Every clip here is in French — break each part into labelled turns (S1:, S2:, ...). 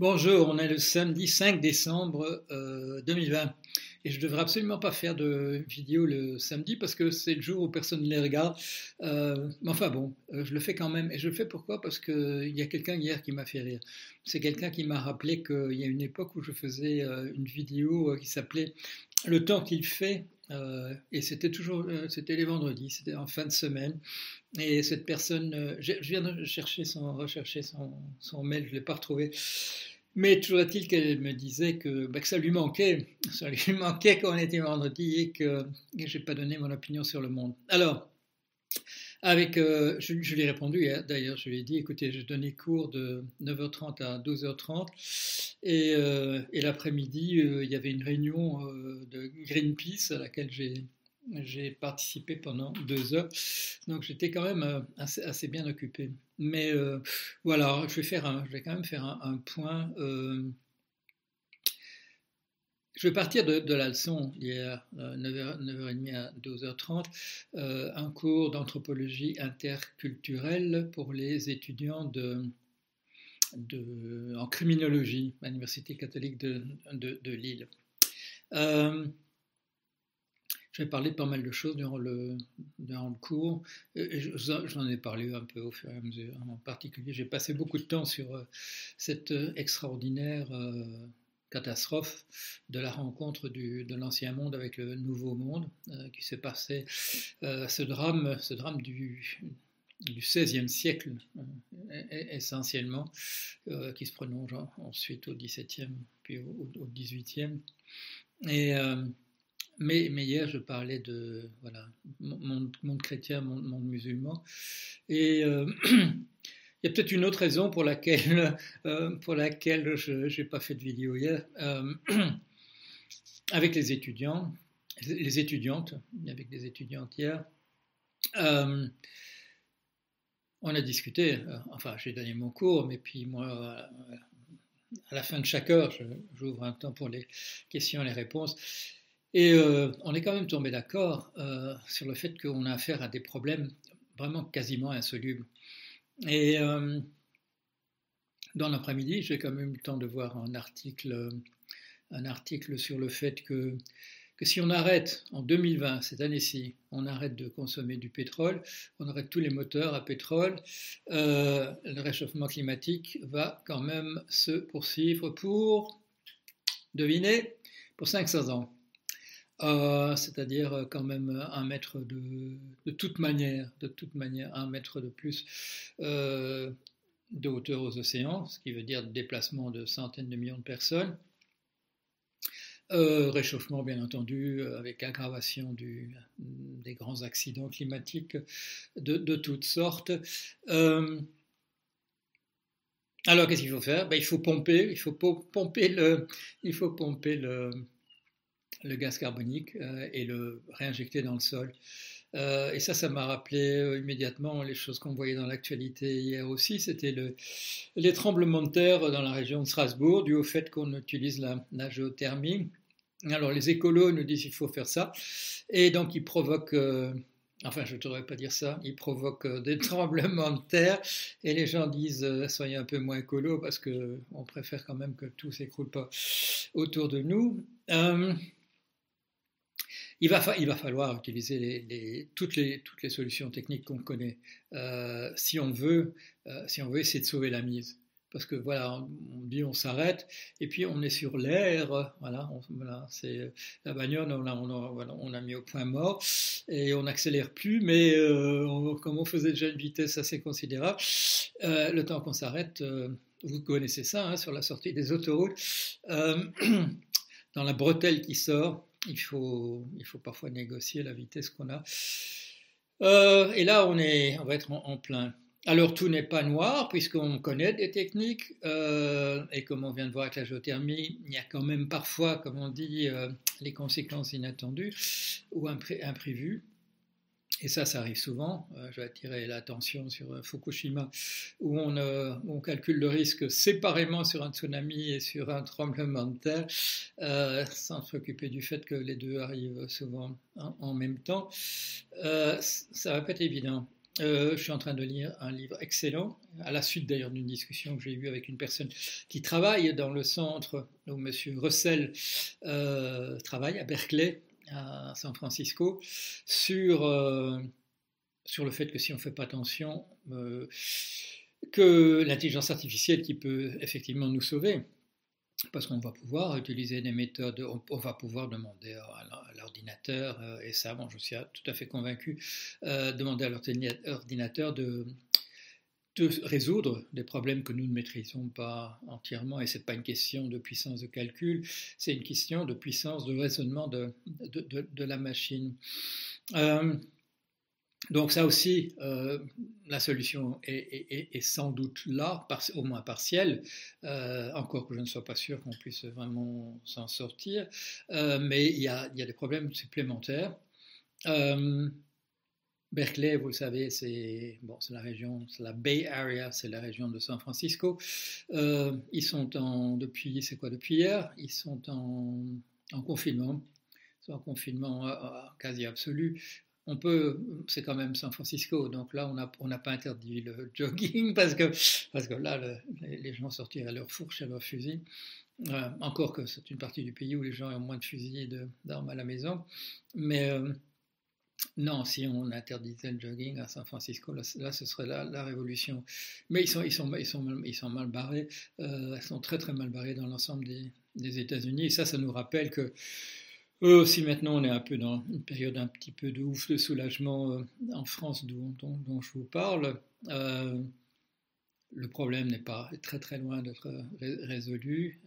S1: Bonjour, on est le samedi 5 décembre 2020 et je ne devrais absolument pas faire de vidéo le samedi parce que c'est le jour où personne ne les regarde. Euh, mais enfin bon, euh, je le fais quand même et je le fais pourquoi? Parce qu'il y a quelqu'un hier qui m'a fait rire. C'est quelqu'un qui m'a rappelé qu'il y a une époque où je faisais euh, une vidéo qui s'appelait Le temps qu'il fait et c'était toujours, c'était les vendredis, c'était en fin de semaine. Et cette personne, je viens de chercher son, rechercher son, son mail, je ne l'ai pas retrouvé. Mais toujours est-il qu'elle me disait que, bah, que, ça lui manquait, ça lui manquait quand on était vendredi et que, je n'ai pas donné mon opinion sur le monde. Alors, avec, euh, je, lui ai répondu d'ailleurs, je lui ai dit, écoutez, j'ai donné cours de 9h30 à 12h30 et, euh, et l'après-midi, euh, il y avait une réunion de Greenpeace à laquelle j'ai participé pendant deux heures, donc j'étais quand même assez, bien occupé. Mais voilà, je vais, faire je vais quand même faire un, point. Euh, je vais partir de, la leçon hier, 9h, 9h30 à 12h30, un cours d'anthropologie interculturelle pour les étudiants de, en criminologie à l'Université catholique de, de Lille. J'ai parlé de pas mal de choses durant le, durant le cours. J'en ai parlé un peu au fur et à mesure. En particulier, j'ai passé beaucoup de temps sur euh, cette euh, extraordinaire euh, catastrophe de la rencontre de l'ancien monde avec le nouveau monde qui s'est passé. ce drame, ce drame du, XVIe siècle essentiellement, qui se prolonge ensuite au XVIIe puis au, XVIIIe. Et mais, hier, je parlais de voilà, monde, monde chrétien, monde, musulman. Et euh, il y a peut-être une autre raison pour laquelle, euh, je n'ai pas fait de vidéo hier. Euh, avec les étudiants, les étudiantes, avec des étudiantes hier, on a discuté, enfin j'ai donné mon cours, mais puis moi, à la fin de chaque heure, j'ouvre un temps pour les questions et les réponses. Et euh, on est quand même tombé d'accord euh, sur le fait qu'on a affaire à des problèmes vraiment quasiment insolubles. Et euh, dans l'après-midi, j'ai quand même eu le temps de voir un article, un article sur le fait que, que si on arrête en 2020, cette année-ci, on arrête de consommer du pétrole, on arrête tous les moteurs à pétrole, le réchauffement climatique va quand même se poursuivre pour, devinez, pour 500 ans. Euh, c'est-à-dire euh, quand même un mètre de, de, toute manière, de toute manière, un mètre de plus euh, de hauteur aux océans, ce qui veut dire déplacement de centaines de millions de personnes. réchauffement, bien entendu, avec aggravation des grands accidents climatiques de, de toutes sortes. alors, qu'est-ce qu'il faut faire? Ben, il faut pomper le, le gaz carbonique euh, et le réinjecter dans le sol. Euh, et ça, ça m'a rappelé euh, immédiatement les choses qu'on voyait dans l'actualité hier aussi. C'était le, les tremblements de terre dans la région de Strasbourg, dû au fait qu'on utilise la, géothermie. Alors les écolos nous disent qu'il faut faire ça. Et donc ils provoquent, enfin je ne devrais pas dire ça, ils provoquent des tremblements de terre. Et les gens disent, soyez un peu moins écolo parce qu'on préfère quand même que tout s'écroule pas autour de nous il va, falloir utiliser toutes, les, solutions techniques qu'on connaît euh, si, on veut, euh, si on veut essayer de sauver la mise. Parce que voilà, on, dit on s'arrête et puis on est sur l'air, voilà, voilà c'est la bagnole, on a, on, a, mis au point mort et on n'accélère plus, mais euh, comme on faisait déjà une vitesse assez considérable, le temps qu'on s'arrête, vous connaissez ça hein, sur la sortie des autoroutes, dans la bretelle qui sort, il faut, parfois négocier la vitesse qu'on a. Euh, et là, on, est, on va être en, plein. Alors, tout n'est pas noir, puisqu'on connaît des techniques, euh, et comme on vient de voir avec la géothermie, il y a quand même parfois, comme on dit, euh, les conséquences inattendues ou imprévues. Et ça, ça arrive souvent. Euh, je vais attirer l'attention sur euh, Fukushima, où on, euh, calcule le risque séparément sur un tsunami et sur un tremblement de terre, sans s'occuper du fait que les deux arrivent souvent en, même temps. ça va pas être évident. je suis en train de lire un livre excellent, à la suite d'ailleurs d'une discussion que j'ai eue avec une personne qui travaille dans le centre où M. Russell travaille à Berkeley, à San Francisco, sur, sur le fait que si on ne fait pas attention, que l'intelligence artificielle qui peut effectivement nous sauver, parce qu'on va pouvoir utiliser des méthodes, on, va pouvoir demander à l'ordinateur, euh, et ça, bon, je suis tout à fait convaincu, euh, demander à l'ordinateur de, de résoudre des problèmes que nous ne maîtrisons pas entièrement, et ce n'est pas une question de puissance de calcul, c'est une question de puissance de raisonnement de, de, de la machine. Euh, donc ça aussi, euh, la solution est, sans doute là, au moins partielle, euh, encore que je ne sois pas sûr qu'on puisse vraiment s'en sortir, mais il y, a, des problèmes supplémentaires. Berkeley, vous le savez, c'est bon, la région, c'est la Bay Area, c'est la région de San Francisco. ils sont en, depuis, c'est quoi, depuis hier, ils sont en, en confinement, ils sont en confinement quasi absolu on peut, c'est quand même San Francisco, donc là on n'a pas interdit le jogging parce que, parce que là les, gens sortiraient à leur fourche et à leur fusil. Euh, encore que c'est une partie du pays où les gens ont moins de fusils et d'armes à la maison. Mais euh, non, si on interdisait le jogging à San Francisco, là, ce serait la, révolution. Mais ils sont, mal, barrés, euh, ils sont très très mal barrés dans l'ensemble des, États-Unis. Et ça, ça nous rappelle que euh, si maintenant on est un peu dans une période un petit peu de ouf, de soulagement euh, en France dont, je vous parle, euh, le problème n'est pas très très loin d'être résolu.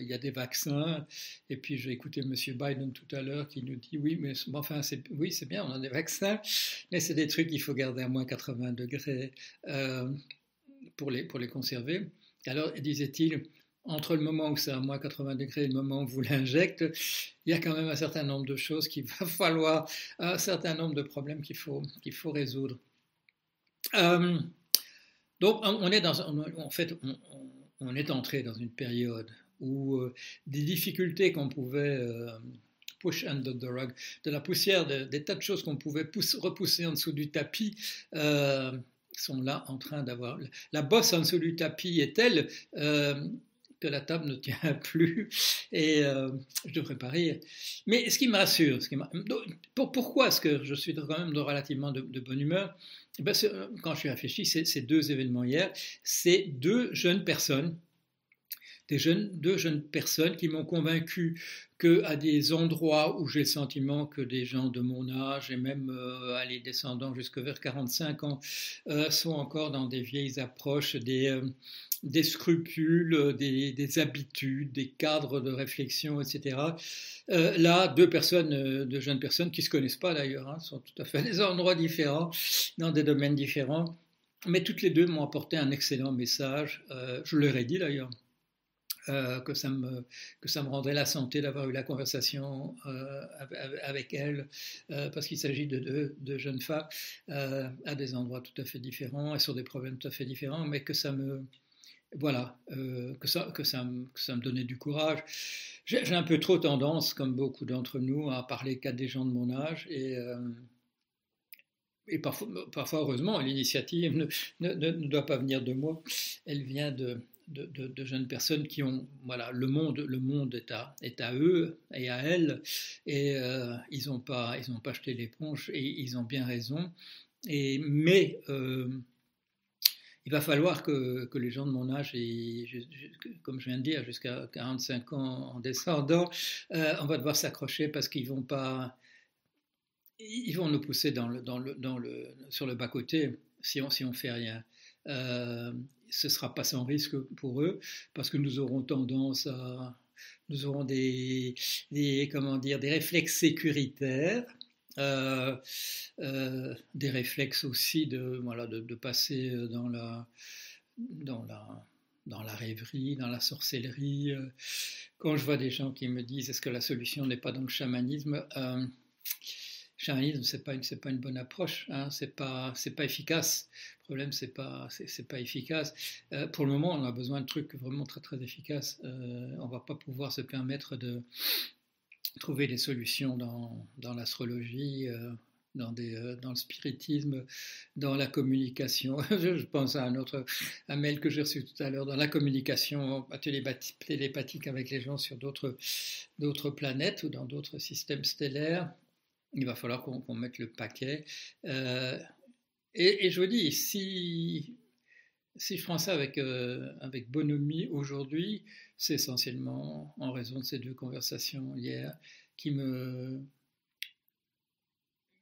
S1: il y a des vaccins, et puis j'ai écouté M. Biden tout à l'heure qui nous dit oui, mais enfin oui c'est bien, on a des vaccins, mais c'est des trucs qu'il faut garder à moins 80 degrés pour, les, pour les conserver. Alors disait-il, entre le moment où c'est à moins 80 degrés et le moment où vous l'injectez, il y a quand même un certain nombre de choses qu'il va falloir, un certain nombre de problèmes qu'il faut, qu'il faut résoudre. Euh, donc, on est en fait, on, est entré dans une période où euh, des difficultés qu'on pouvait euh, push under the rug, de la poussière, des tas de choses qu'on pouvait repousser en dessous du tapis, sont là en train d'avoir. La bosse en dessous du tapis est telle la table ne tient plus et euh, je devrais pas rire. Mais ce qui me rassure, ce qui pourquoi est-ce que je suis quand même de relativement de, bonne humeur? Eh ben, euh, Quand je suis réfléchi, c'est deux événements hier, c'est deux jeunes personnes deux jeunes personnes qui m'ont convaincu qu'à des endroits où j'ai le sentiment que des gens de mon âge et même euh, les descendants jusque vers 45 ans sont encore dans des vieilles approches, des, des scrupules, des, habitudes, des cadres de réflexion, etc. Euh, là, deux personnes, euh, deux jeunes personnes qui se connaissent pas d'ailleurs, hein, sont tout à fait à des endroits différents, dans des domaines différents, mais toutes les deux m'ont apporté un excellent message. Euh, je leur ai dit d'ailleurs. Que, ça me, que ça me rendrait la santé d'avoir eu la conversation avec elles, parce qu'il s'agit de deux de jeunes femmes à des endroits tout à fait différents et sur des problèmes tout à fait différents, mais que ça me, voilà, euh, que, ça, que, ça, me, ça me donnait du courage. J'ai un peu trop tendance, comme beaucoup d'entre nous, à parler qu'à des gens de mon âge et, euh, et parfois, parfois, heureusement, l'initiative ne, ne, ne, doit pas venir de moi, elle vient de, de, jeunes personnes qui ont, voilà, le monde, le monde est à, est à eux et à elles, et euh, ils n'ont pas, ils pas jeté l'éponge et ils ont bien raison. Et, mais il va falloir que, les gens de mon âge, et comme je viens de dire, jusqu'à 45 ans en descendant, euh, on va devoir s'accrocher parce qu'ils vont pas, ils vont nous pousser dans le, dans le, dans le, sur le bas côté si on si on fait rien. Euh, ce sera pas sans risque pour eux parce que nous aurons tendance à, nous aurons des, comment dire, des réflexes sécuritaires euh, euh, des réflexes aussi de, voilà, de, passer dans la, dans, la, dans la rêverie, dans la sorcellerie. Quand je vois des gens qui me disent est-ce que la solution n'est pas dans le chamanisme chamanisme, c'est pas c'est pas une bonne approche, hein, c'est pas c'est pas efficace. Le problème, c'est pas c'est pas efficace. pour le moment, on a besoin de trucs vraiment très très efficaces. Euh, on va pas pouvoir se permettre de trouver des solutions dans, dans l'astrologie, euh, dans, des, euh, dans le spiritisme, dans la communication. je pense à un autre un mail que j'ai reçu tout à l'heure, dans la communication télépathique avec les gens sur d'autres planètes ou dans d'autres systèmes stellaires. Il va falloir qu'on mette le paquet. Euh, et, je vous dis, si, je prends ça avec, euh, bonhomie aujourd'hui, c'est essentiellement en raison de ces deux conversations hier qui me,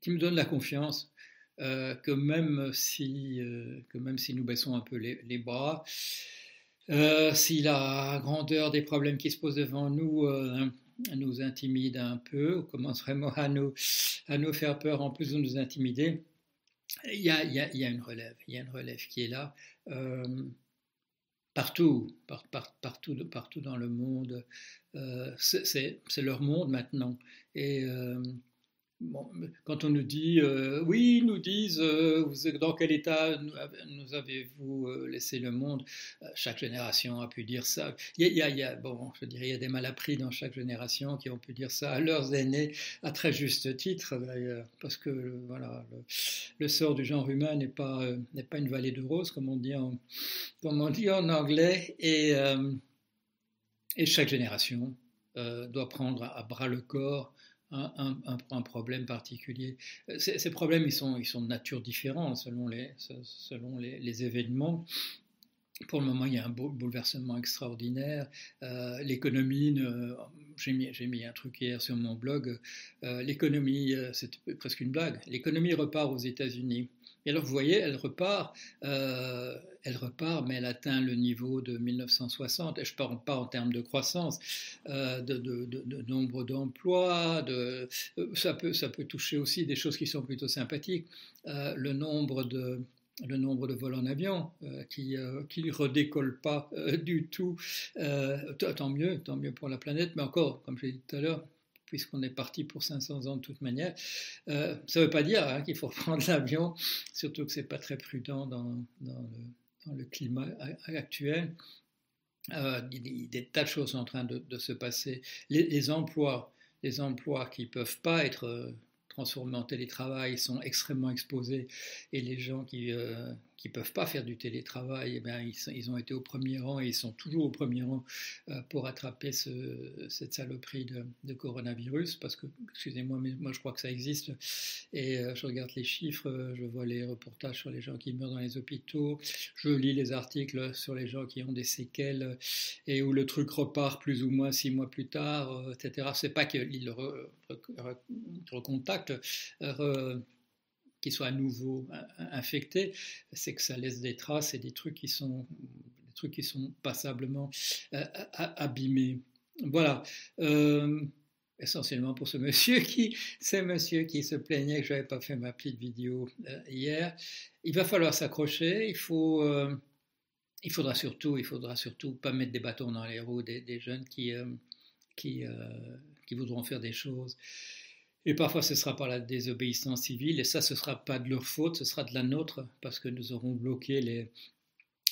S1: qui me donnent la confiance euh, que, même si, euh, que même si nous baissons un peu les bras, si la grandeur des problèmes qui se posent devant nous nous intimide un peu, commence vraiment à nous, à nous faire peur en plus de nous intimider, il y, a, il, y a, une relève, il y a une relève qui est là. Euh, partout, par, par, partout, partout dans le monde, euh, c'est leur monde maintenant. Et euh, quand on nous dit, euh, oui, nous disent, euh, dans quel état nous avez-vous euh, laissé le monde? Chaque génération a pu dire ça. Il y, a, il y a, bon, je dirais, il y a des malappris dans chaque génération qui ont pu dire ça à leurs aînés, à très juste titre d'ailleurs, parce que voilà, le, sort du genre humain n'est pas, n'est pas une vallée de roses, comme on dit en, comme on dit en anglais, et, et chaque génération doit prendre à bras le corps un, problème particulier. Ces, problèmes, ils sont, ils sont de nature différente selon les, selon les, événements. Pour le moment, il y a un bouleversement extraordinaire. Euh, l'économie, j'ai mis, mis, un truc hier sur mon blog, euh, l'économie, euh, c'est presque une blague, l'économie repart aux États-Unis. Et alors, vous voyez, elle repart, euh, elle repart, mais elle atteint le niveau de 1960. Et je ne parle pas en termes de croissance, euh, de, nombre d'emplois. De, euh, ça, peut, toucher aussi des choses qui sont plutôt sympathiques. le nombre de le nombre de vols en avion qui ne redécolle pas du tout, tant mieux, tant mieux pour la planète, mais encore, comme je l'ai dit tout à l'heure, puisqu'on est parti pour 500 ans de toute manière. Euh, ça ne veut pas dire hein, qu'il faut prendre l'avion, surtout que ce n'est pas très prudent dans, le, climat actuel. Euh, des, tas de choses sont en train de, se passer. Les, emplois, les emplois qui ne peuvent pas être transformés en télétravail sont extrêmement exposés et les gens qui, euh, qui peuvent pas faire du télétravail, eh bien, ils, ils, ont été au premier rang et ils sont toujours au premier rang euh, pour attraper ce, cette saloperie de, de, coronavirus, parce que, excusez-moi, mais moi je crois que ça existe, et euh, je regarde les chiffres, euh, je vois les reportages sur les gens qui meurent dans les hôpitaux, je lis les articles sur les gens qui ont des séquelles, et où le truc repart plus ou moins six mois plus tard, etc. C'est pas qu'ils le recontactent, qui soit à nouveau infecté, c'est que ça laisse des traces et des trucs qui sont, des trucs qui sont passablement euh, abîmés. Voilà. Euh, essentiellement pour ce monsieur qui, ce monsieur qui se plaignait que je n'avais pas fait ma petite vidéo euh, hier. Il va falloir s'accrocher. Il faut, il faudra surtout, il faudra surtout pas mettre des bâtons dans les roues des, jeunes qui, qui voudront faire des choses et parfois, ce sera par la désobéissance civile, et ça, ce ne sera pas de leur faute, ce sera de la nôtre, parce que nous aurons bloqué les,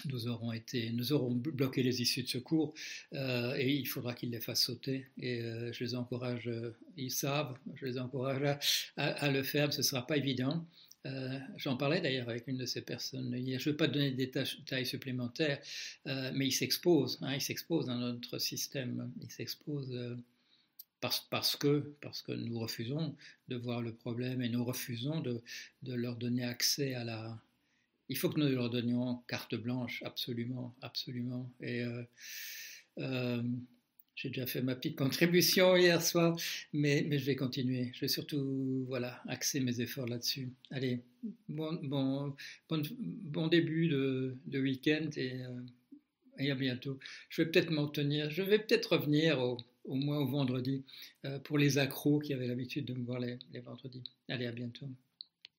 S1: nous aurons, été, nous aurons bloqué les issues de secours euh, et il faudra qu'ils les fassent sauter. Et euh, je les encourage, euh, ils savent, je les encourage à, le faire, ce ne sera pas évident. J'en parlais d'ailleurs avec une de ces personnes hier. Je ne veux pas donner des détails supplémentaires, mais ils s'exposent, hein, ils s'exposent dans notre système, ils s'exposent parce, que, parce que nous refusons de voir le problème et nous refusons de, de, leur donner accès à la... Il faut que nous leur donnions carte blanche, absolument, absolument. Et euh, euh, j'ai déjà fait ma petite contribution hier soir, mais, mais je vais continuer. Je vais surtout voilà, axer mes efforts là-dessus. Allez, bon, bon, bon, début de, de week-end et, euh, et à bientôt. Je vais peut-être m'en tenir, je vais peut-être revenir au au moins au vendredi, euh, pour les accros qui avaient l'habitude de me voir les, les vendredis. Allez, à bientôt.